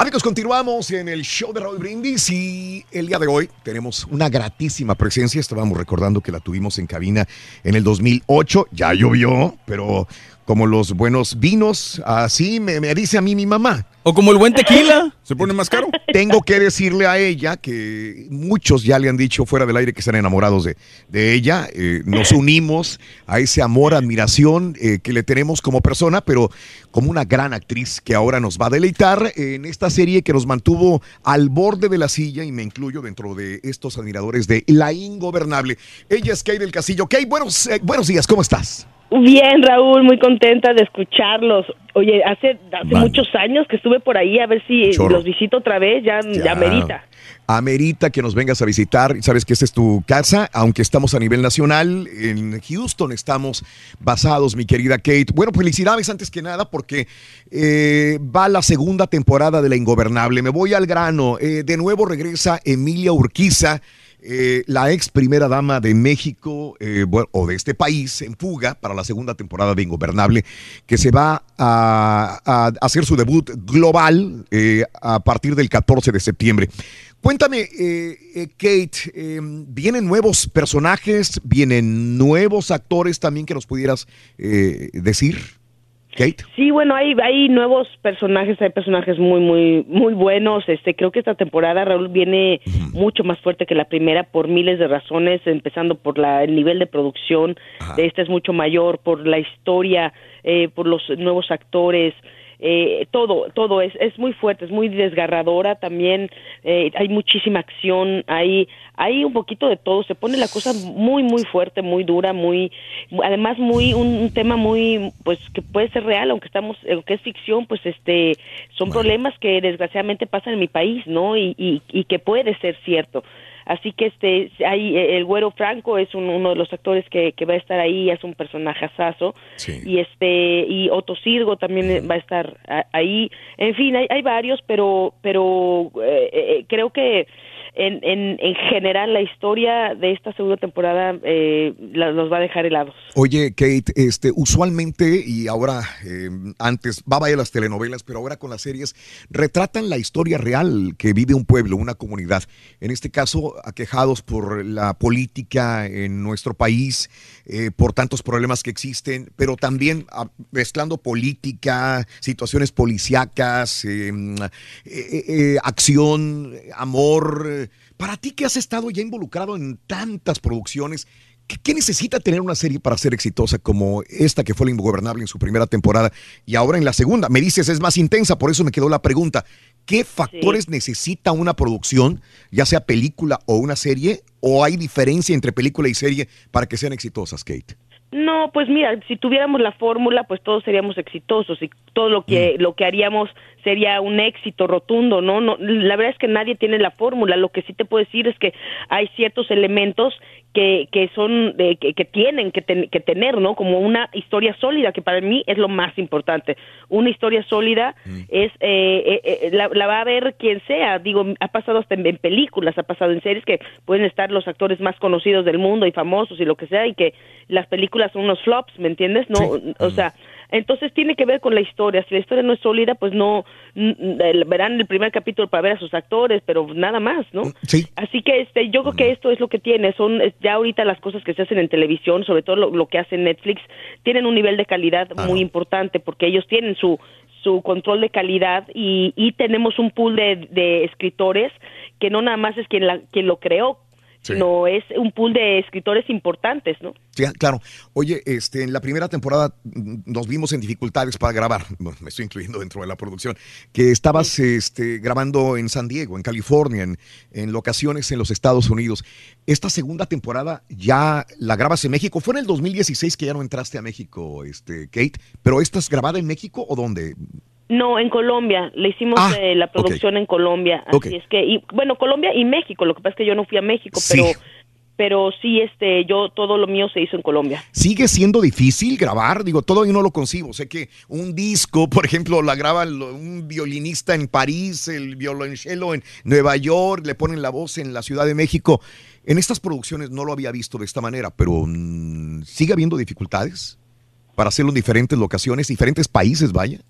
Amigos, continuamos en el show de Raúl Brindis y el día de hoy tenemos una gratísima presencia. Estábamos recordando que la tuvimos en cabina en el 2008. Ya llovió, pero como los buenos vinos, así me, me dice a mí mi mamá. O como el buen tequila, se pone más caro. Tengo que decirle a ella que muchos ya le han dicho fuera del aire que están enamorados de, de ella. Eh, nos unimos a ese amor, admiración eh, que le tenemos como persona, pero como una gran actriz que ahora nos va a deleitar en esta serie que nos mantuvo al borde de la silla y me incluyo dentro de estos admiradores de La Ingobernable. Ella es Kay del Castillo. Kay, buenos, eh, buenos días, ¿cómo estás? Bien, Raúl, muy contenta de escucharlos. Oye, hace, hace muchos años que estuve por ahí a ver si Chorro. los visito otra vez, ya, ya, merita. Amerita que nos vengas a visitar. Sabes que esta es tu casa, aunque estamos a nivel nacional. En Houston estamos basados, mi querida Kate. Bueno, felicidades antes que nada porque eh, va la segunda temporada de La Ingobernable. Me voy al grano. Eh, de nuevo regresa Emilia Urquiza. Eh, la ex primera dama de México eh, bueno, o de este país en fuga para la segunda temporada de Ingobernable, que se va a, hacer su debut global eh, a partir del 14 de septiembre. Cuéntame, eh, eh, Kate, ¿vienen nuevos personajes? ¿Vienen nuevos actores también que nos pudieras decir? Kate. Sí, bueno, hay, hay nuevos personajes, hay personajes muy, muy, muy buenos. Este, creo que esta temporada, Raúl, viene mucho más fuerte que la primera por miles de razones, empezando por la, el nivel de producción de esta es mucho mayor, por la historia, eh, por los nuevos actores. Eh, todo, todo es, es muy fuerte, es muy desgarradora también, eh, hay muchísima acción, hay, hay un poquito de todo, se pone la cosa muy, muy fuerte, muy dura, muy, además muy, un, un tema muy, pues que puede ser real, aunque estamos, aunque es ficción, pues este, son problemas que desgraciadamente pasan en mi país, ¿no? Y, y, y que puede ser cierto. Así que este, hay, el güero Franco es un- uno de los actores que, que va a estar ahí, es un personaje asazo y este y Otto Sirgo también va a estar a- ahí. En fin hay, hay varios pero pero eh, eh, creo que en, en, en general la historia de esta segunda temporada eh, los va a dejar helados Oye, Kate, este, usualmente, y ahora, eh, antes, va a las telenovelas, pero ahora con las series, retratan la historia real que vive un pueblo, una comunidad. En este caso, aquejados por la política en nuestro país, eh, por tantos problemas que existen, pero también ah, mezclando política, situaciones policíacas, eh, eh, eh, acción, amor. Para ti que has estado ya involucrado en tantas producciones, ¿Qué, qué necesita tener una serie para ser exitosa como esta que fue La Ingobernable en su primera temporada y ahora en la segunda? Me dices es más intensa, por eso me quedó la pregunta. ¿Qué factores necesita una producción, ya sea película o una serie, o hay diferencia entre película y serie para que sean exitosas, Kate? No, pues mira, si tuviéramos la fórmula, pues todos seríamos exitosos y todo lo que lo que haríamos sería un éxito rotundo, ¿no? no la verdad es que nadie tiene la fórmula. Lo que sí te puedo decir es que hay ciertos elementos que, que son de, que, que, tienen que, que, tener, ¿no? Como una historia sólida, que para mí es lo más importante. Una historia sólida mm. es eh, eh, eh, la, la, va a ver quien sea. Digo, ha pasado hasta en, películas, ha pasado en series que pueden estar los actores más conocidos del mundo y famosos y lo que sea, y que las películas son unos flops, ¿me entiendes? No, o sea, entonces tiene que ver con la historia. Si la historia no es sólida, pues no verán el primer capítulo para ver a sus actores, pero nada más, ¿no? Sí. Así que este, yo creo que esto es lo que tiene. Son ya ahorita las cosas que se hacen en televisión, sobre todo lo, que hace Netflix, tienen un nivel de calidad muy importante porque ellos tienen su su control de calidad y, y tenemos un pool de, de escritores que no nada más es quien, la, quien lo creó, no es un pool de escritores importantes, ¿no? Sí, claro. Oye, este, en la primera temporada mm, nos vimos en dificultades para grabar, me estoy incluyendo dentro de la producción, que estabas este, grabando en San Diego, en California, en, en, locaciones en los Estados Unidos. Esta segunda temporada ya la grabas en México. Fue en el 2016 que ya no entraste a México, este, Kate, pero ¿esta es grabada en México o dónde? No, en Colombia. Le hicimos ah, eh, la producción en Colombia. Así es que, y, bueno, Colombia y México. Lo que pasa es que yo no fui a México, pero pero sí, este, yo todo lo mío se hizo en Colombia. ¿Sigue siendo difícil grabar? Digo, todo yo no lo concibo. Sé que un disco, por ejemplo, la graba un violinista en París, el violonchelo en Nueva York, le ponen la voz en la Ciudad de México. En estas producciones no lo había visto de esta manera, pero mm, ¿sigue habiendo dificultades para hacerlo en diferentes locaciones, diferentes países, vaya?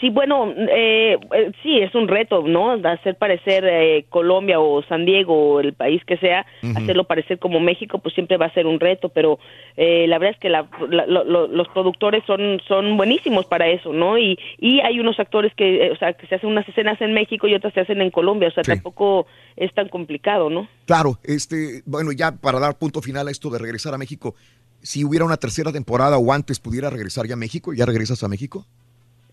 Sí, bueno, eh, eh, sí, es un reto, ¿no? Hacer parecer eh, Colombia o San Diego o el país que sea, hacerlo parecer como México, pues siempre va a ser un reto, pero eh, la verdad es que la, los productores son, son buenísimos para eso, ¿no? Y, y hay unos actores que, eh, o sea, que se hacen unas escenas en México y otras se hacen en Colombia, o sea, tampoco es tan complicado, ¿no? Claro, este, bueno, ya para dar punto final a esto de regresar a México, si hubiera una tercera temporada o antes pudiera regresar ya a México, ¿ya regresas a México?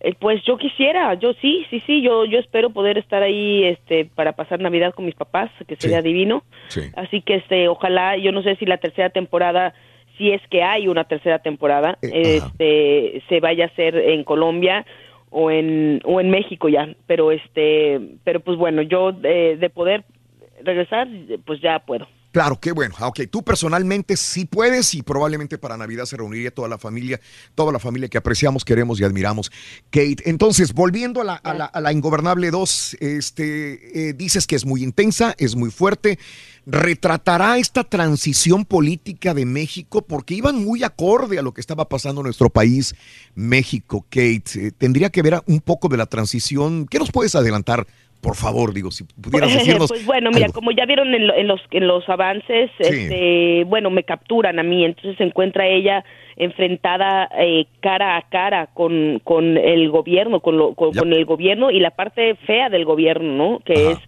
Eh, pues yo quisiera, yo sí, sí, sí, yo yo espero poder estar ahí este para pasar Navidad con mis papás, que sería divino. Así que este ojalá, yo no sé si la tercera temporada si es que hay una tercera temporada, eh, este se vaya a hacer en Colombia o en o en México ya, pero este pero pues bueno, yo de poder regresar pues ya puedo. Claro, qué bueno. Ah, ok, tú personalmente sí puedes y probablemente para Navidad se reuniría toda la familia, toda la familia que apreciamos, queremos y admiramos. Kate, entonces, volviendo a la, a la, Ingobernable 2, este, eh, dices que es muy intensa, es muy fuerte. ¿Retratará esta transición política de México? Porque iban muy acorde a lo que estaba pasando en nuestro país, México, Kate. Eh, ¿Tendría que ver un poco de la transición? ¿Qué nos puedes adelantar por favor, digo, si pudieras decirnos. pues bueno, mira, como ya vieron en, los, en los avances, este, bueno, me capturan a mí, entonces se encuentra ella enfrentada eh, cara a cara con, con el gobierno, con, lo, con, el gobierno y la parte fea del gobierno, ¿no? Que es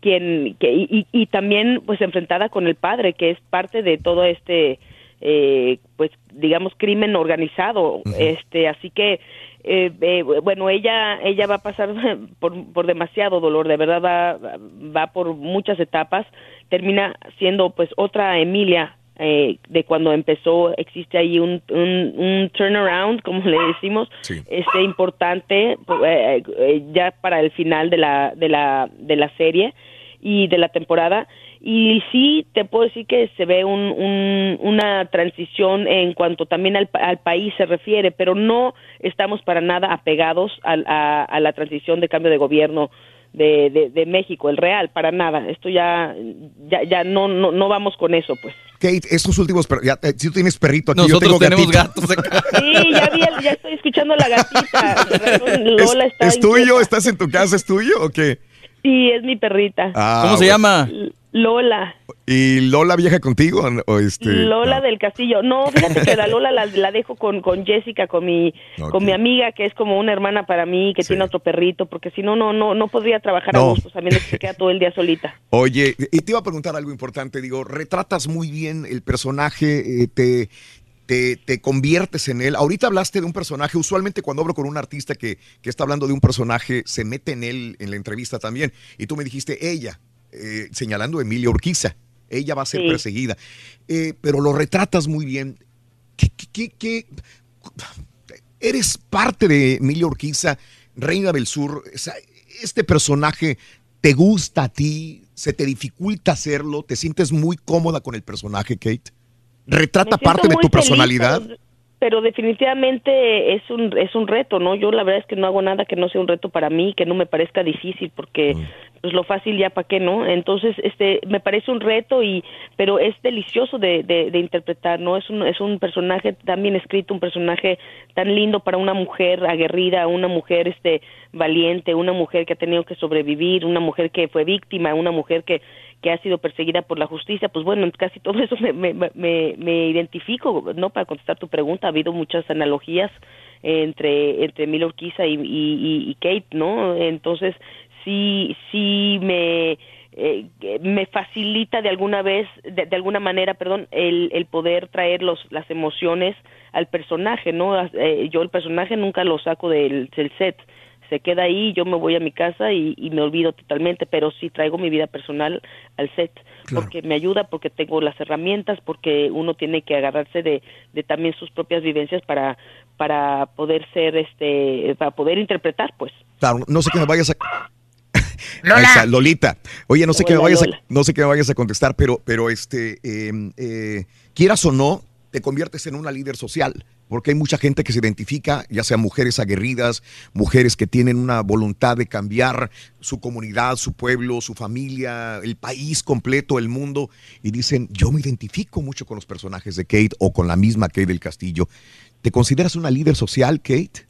quien, que, y, y, también pues enfrentada con el padre, que es parte de todo este, eh, pues digamos, crimen organizado. este Así que eh, eh, bueno, ella ella va a pasar por, por demasiado dolor, de verdad va, va por muchas etapas, termina siendo pues otra Emilia eh, de cuando empezó, existe ahí un, un, turnaround, como le decimos, este importante ya para el final de la, de la, de la serie y de la temporada y sí te puedo decir que se ve un, una transición en cuanto también al, país se refiere, pero no estamos para nada apegados a, a, la transición de cambio de gobierno de, de, México, el real, para nada. Esto ya, ya, ya no, no, no vamos con eso, pues. Kate, estos últimos, ya, eh, si tú tienes perrito aquí, Nosotros yo tenemos gatos acá. Sí, ya, vi, ya estoy escuchando la gatita. Lola está ¿Es, tuyo? ¿Estás en tu casa? ¿Es tuyo o qué? Sí, es mi perrita. Ah, ¿Cómo se llama? Lola. ¿Y Lola viaja contigo? O este, Lola del Castillo. No, fíjate que la Lola la, dejo con, con Jessica, con mi, con mi amiga, que es como una hermana para mí, que tiene otro perrito, porque si no, no, no, no podría trabajar a gusto, también se queda todo el día solita. Oye, y te iba a preguntar algo importante, digo, retratas muy bien el personaje, eh, te, te, te, conviertes en él. Ahorita hablaste de un personaje, usualmente cuando hablo con un artista que, que, está hablando de un personaje, se mete en él en la entrevista también. Y tú me dijiste, ella, eh, señalando a Emilia Urquiza. Ella va a ser perseguida. Eh, pero lo retratas muy bien. ¿Qué, qué, qué, Eres parte de Emilia Urquiza Reina del Sur, este personaje te gusta a ti, se te dificulta hacerlo, te sientes muy cómoda con el personaje, Kate. ¿Retrata parte de tu personalidad? Pero definitivamente es un es un reto, ¿no? Yo la verdad es que no hago nada que no sea un reto para mí, que no me parezca difícil, porque mm. pues lo fácil ya para qué, ¿no? Entonces, este, me parece un reto y, pero es delicioso de, de, interpretar, ¿no? Es un es un personaje tan bien escrito, un personaje tan lindo para una mujer aguerrida, una mujer, este, valiente, una mujer que ha tenido que sobrevivir, una mujer que fue víctima, una mujer que que ha sido perseguida por la justicia, pues bueno, casi todo eso me, me, me, me identifico, ¿no? Para contestar tu pregunta, ha habido muchas analogías entre, entre Mila Urquiza y, Kate, ¿no? Entonces, sí, sí me... Eh, me facilita de alguna vez, de, alguna manera, perdón, el, el poder traer los, las emociones al personaje, ¿no? Eh, yo el personaje nunca lo saco del, del set, se queda ahí, yo me voy a mi casa y, me olvido totalmente, pero sí traigo mi vida personal al set, porque me ayuda, porque tengo las herramientas, porque uno tiene que agarrarse de, de también sus propias vivencias para, para poder ser, este, para poder interpretar, pues. Claro, no sé que me vayas a... Lola. Lolita. Oye, no sé qué me vayas a, no sé qué me vayas a contestar, pero, pero este, em, eh, quieras o no, te conviertes en una líder social porque hay mucha gente que se identifica, ya sea mujeres aguerridas, mujeres que tienen una voluntad de cambiar su comunidad, su pueblo, su familia, el país completo, el mundo, y dicen, yo me identifico mucho con los personajes de Kate o con la misma Kate del Castillo. ¿Te consideras una líder social, Kate?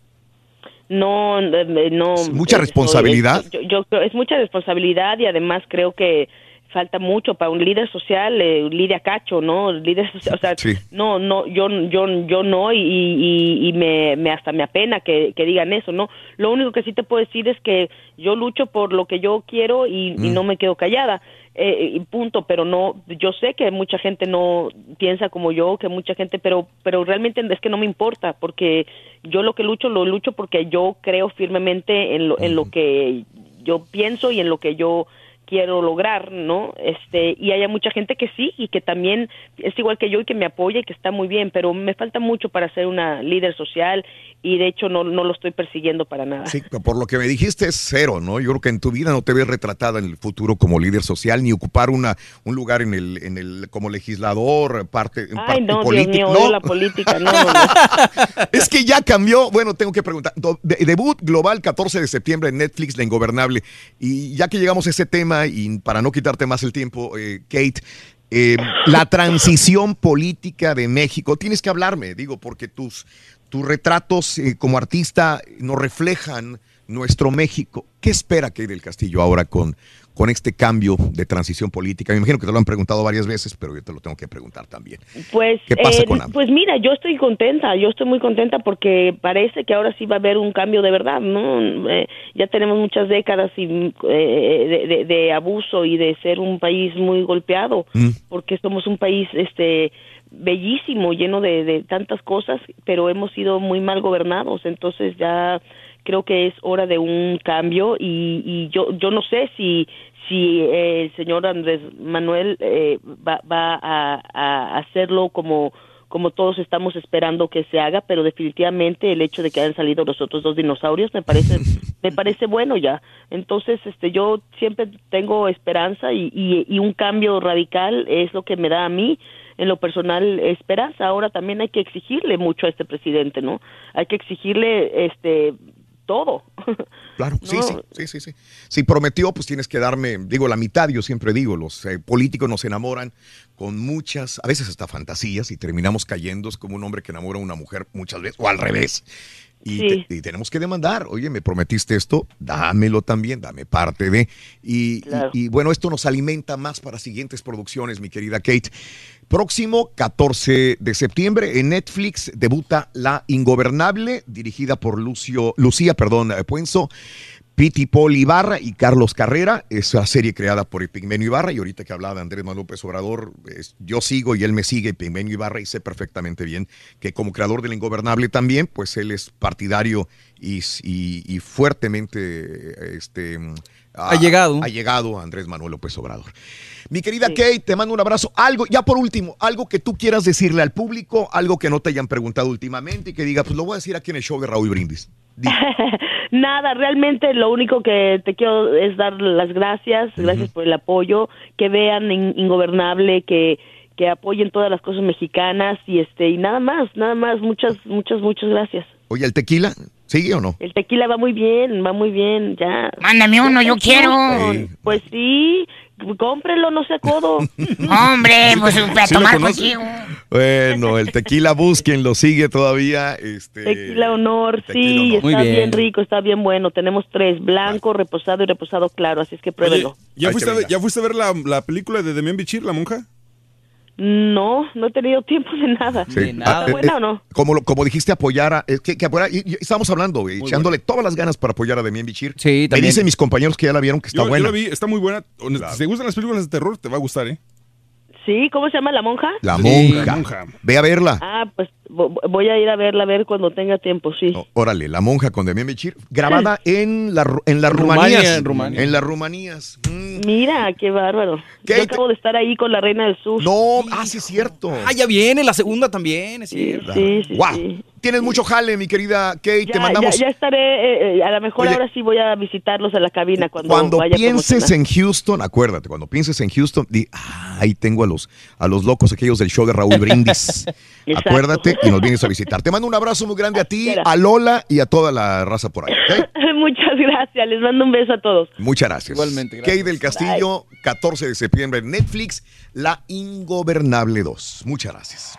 No, eh, no. ¿Es mucha responsabilidad. yo, es mucha responsabilidad y además creo que falta mucho para un líder social, eh, Lidia Cacho, ¿no? Líder social, o sea, no, no, yo, yo, yo no y, y, y me, me, hasta me apena que, que, digan eso, ¿no? Lo único que sí te puedo decir es que yo lucho por lo que yo quiero y, y mm. no me quedo callada. Eh, y punto, pero no, yo sé que mucha gente no piensa como yo, que mucha gente, pero, pero realmente es que no me importa, porque yo lo que lucho, lo lucho porque yo creo firmemente en lo, en lo que yo pienso y en lo que yo quiero lograr, ¿no? Este, y hay mucha gente que sí y que también es igual que yo y que me apoya y que está muy bien, pero me falta mucho para ser una líder social y de hecho no, no lo estoy persiguiendo para nada. Sí, por lo que me dijiste es cero, ¿no? Yo creo que en tu vida no te ves retratada en el futuro como líder social ni ocupar una un lugar en el en el como legislador, parte en Ay, no, Dios mío, ¿no? la política, no, no, es que ya cambió, bueno, tengo que preguntar, debut global 14 de septiembre en Netflix La Ingobernable y ya que llegamos a ese tema y para no quitarte más el tiempo, eh, Kate, eh, la transición política de México, tienes que hablarme, digo, porque tus, tus retratos eh, como artista nos reflejan nuestro México. ¿Qué espera Kate del Castillo ahora con, con este cambio de transición política? Me imagino que te lo han preguntado varias veces, pero yo te lo tengo que preguntar también. Pues, ¿Qué pasa eh, con Pues mira, yo estoy contenta, yo estoy muy contenta porque parece que ahora sí va a haber un cambio de verdad, ¿no? Eh, ya tenemos muchas décadas y, eh, de, abuso y de ser un país muy golpeado, mm. porque somos un país, este bellísimo, lleno de, de tantas cosas, pero hemos sido muy mal gobernados, entonces ya creo que es hora de un cambio y, y yo yo no sé si si el señor Andrés Manuel eh, va, va a, a, hacerlo como como todos estamos esperando que se haga, pero definitivamente el hecho de que hayan salido los otros dos dinosaurios me parece me parece bueno ya. Entonces, este yo siempre tengo esperanza y, y, y un cambio radical es lo que me da a mí en lo personal esperanza. Ahora también hay que exigirle mucho a este presidente, ¿no? Hay que exigirle este todo. Claro, sí, sí, sí, sí, sí. Si prometió, pues tienes que darme, digo, la mitad, yo siempre digo, los eh, políticos nos enamoran con muchas, a veces hasta fantasías y terminamos cayendo, es como un hombre que enamora a una mujer muchas veces, o al revés. Y, tenemos que demandar, oye, me prometiste esto, dámelo también, dame parte de. Y, y, bueno, esto nos alimenta más para siguientes producciones, mi querida Kate. Próximo 14 de septiembre en Netflix debuta La Ingobernable, dirigida por Lucio, Lucía perdón, Puenzo. Piti Paul Ibarra y Carlos Carrera, esa serie creada por Epigmenio Ibarra, y ahorita que hablaba de Andrés Manuel López Obrador, yo sigo y él me sigue, Epigmenio Ibarra, y sé perfectamente bien que como creador del Ingobernable también, pues él es partidario y, y, fuertemente este, Ha llegado. Ha llegado Andrés Manuel López Obrador. Mi querida Kate, te mando un abrazo. Algo, ya por último, algo que tú quieras decirle al público, algo que no te hayan preguntado últimamente y que diga, pues lo voy a decir aquí en el show de Raúl Brindis. Di. Nada, realmente lo único que te quiero es dar las gracias, gracias por el apoyo, que vean In- Ingobernable, que que apoyen todas las cosas mexicanas y este y nada más, nada más, muchas muchas muchas gracias. Oye, ¿el tequila sigue o no? El tequila va muy bien, va muy bien, ya. Mándame uno, yo quiero. Sí. Pues sí, cómprelo, no sea codo. Hombre, pues para ¿Sí tomar contigo. Bueno, el tequila busquen, lo sigue todavía. Este, Tequila honor, Tequila sí, Honor. está Muy bien. bien. rico, está bien bueno. Tenemos tres, blanco, reposado y reposado claro, así es que Oye, pruébelo. ¿ya, Ahí fuiste te a ver, venga. ¿ya fuiste a ver la, la película de Demian Bichir, la monja? No, no he tenido tiempo de nada. Sí. De nada. Ah, eh, ¿Buena eh, o no? Como, lo- como dijiste, apoyar a. es que, que apoyar- y- y estamos hablando, güey, echándole todas las ganas para apoyar a Demian Bichir. Sí, Me también. dicen mis compañeros que ya la vieron que está yo, yo buena. la vi, está muy buena. Si te gustan las películas de terror, te va a gustar, ¿eh? Sí, ¿cómo se llama la monja? La Sí, monja. la monja. Ve a verla. Ah, pues vo- voy a ir a verla a ver cuando tenga tiempo, sí. Oh, órale, la monja con Demian Bichir, grabada en la, en las Rumanías. en Rumania. En las Rumanías. Mm. Mira, qué bárbaro. ¿Qué? Yo acabo de estar ahí con la reina del sur. No, ah, sí es cierto. Ah, ya viene, la segunda también, es Sí, cierto. sí, sí, Guau. sí. Tienes mucho jale, mi querida Kate. Ya, Te mandamos. ya, ya estaré, eh, eh, a lo mejor Oye. ahora sí voy a visitarlos a la cabina cuando, Cuando vaya pienses en Houston, acuérdate, cuando pienses en Houston, di, "Ah, ahí tengo a los, a los locos aquellos del show de Raúl Brindis. Acuérdate y nos vienes a visitar. Te mando un abrazo muy grande a ti, a Lola y a toda la raza por ahí. ¿ok? Muchas gracias, les mando un beso a todos. Muchas gracias. Igualmente, gracias. Kate del Castillo, 14 de septiembre en Netflix, La Ingobernable 2. Muchas gracias.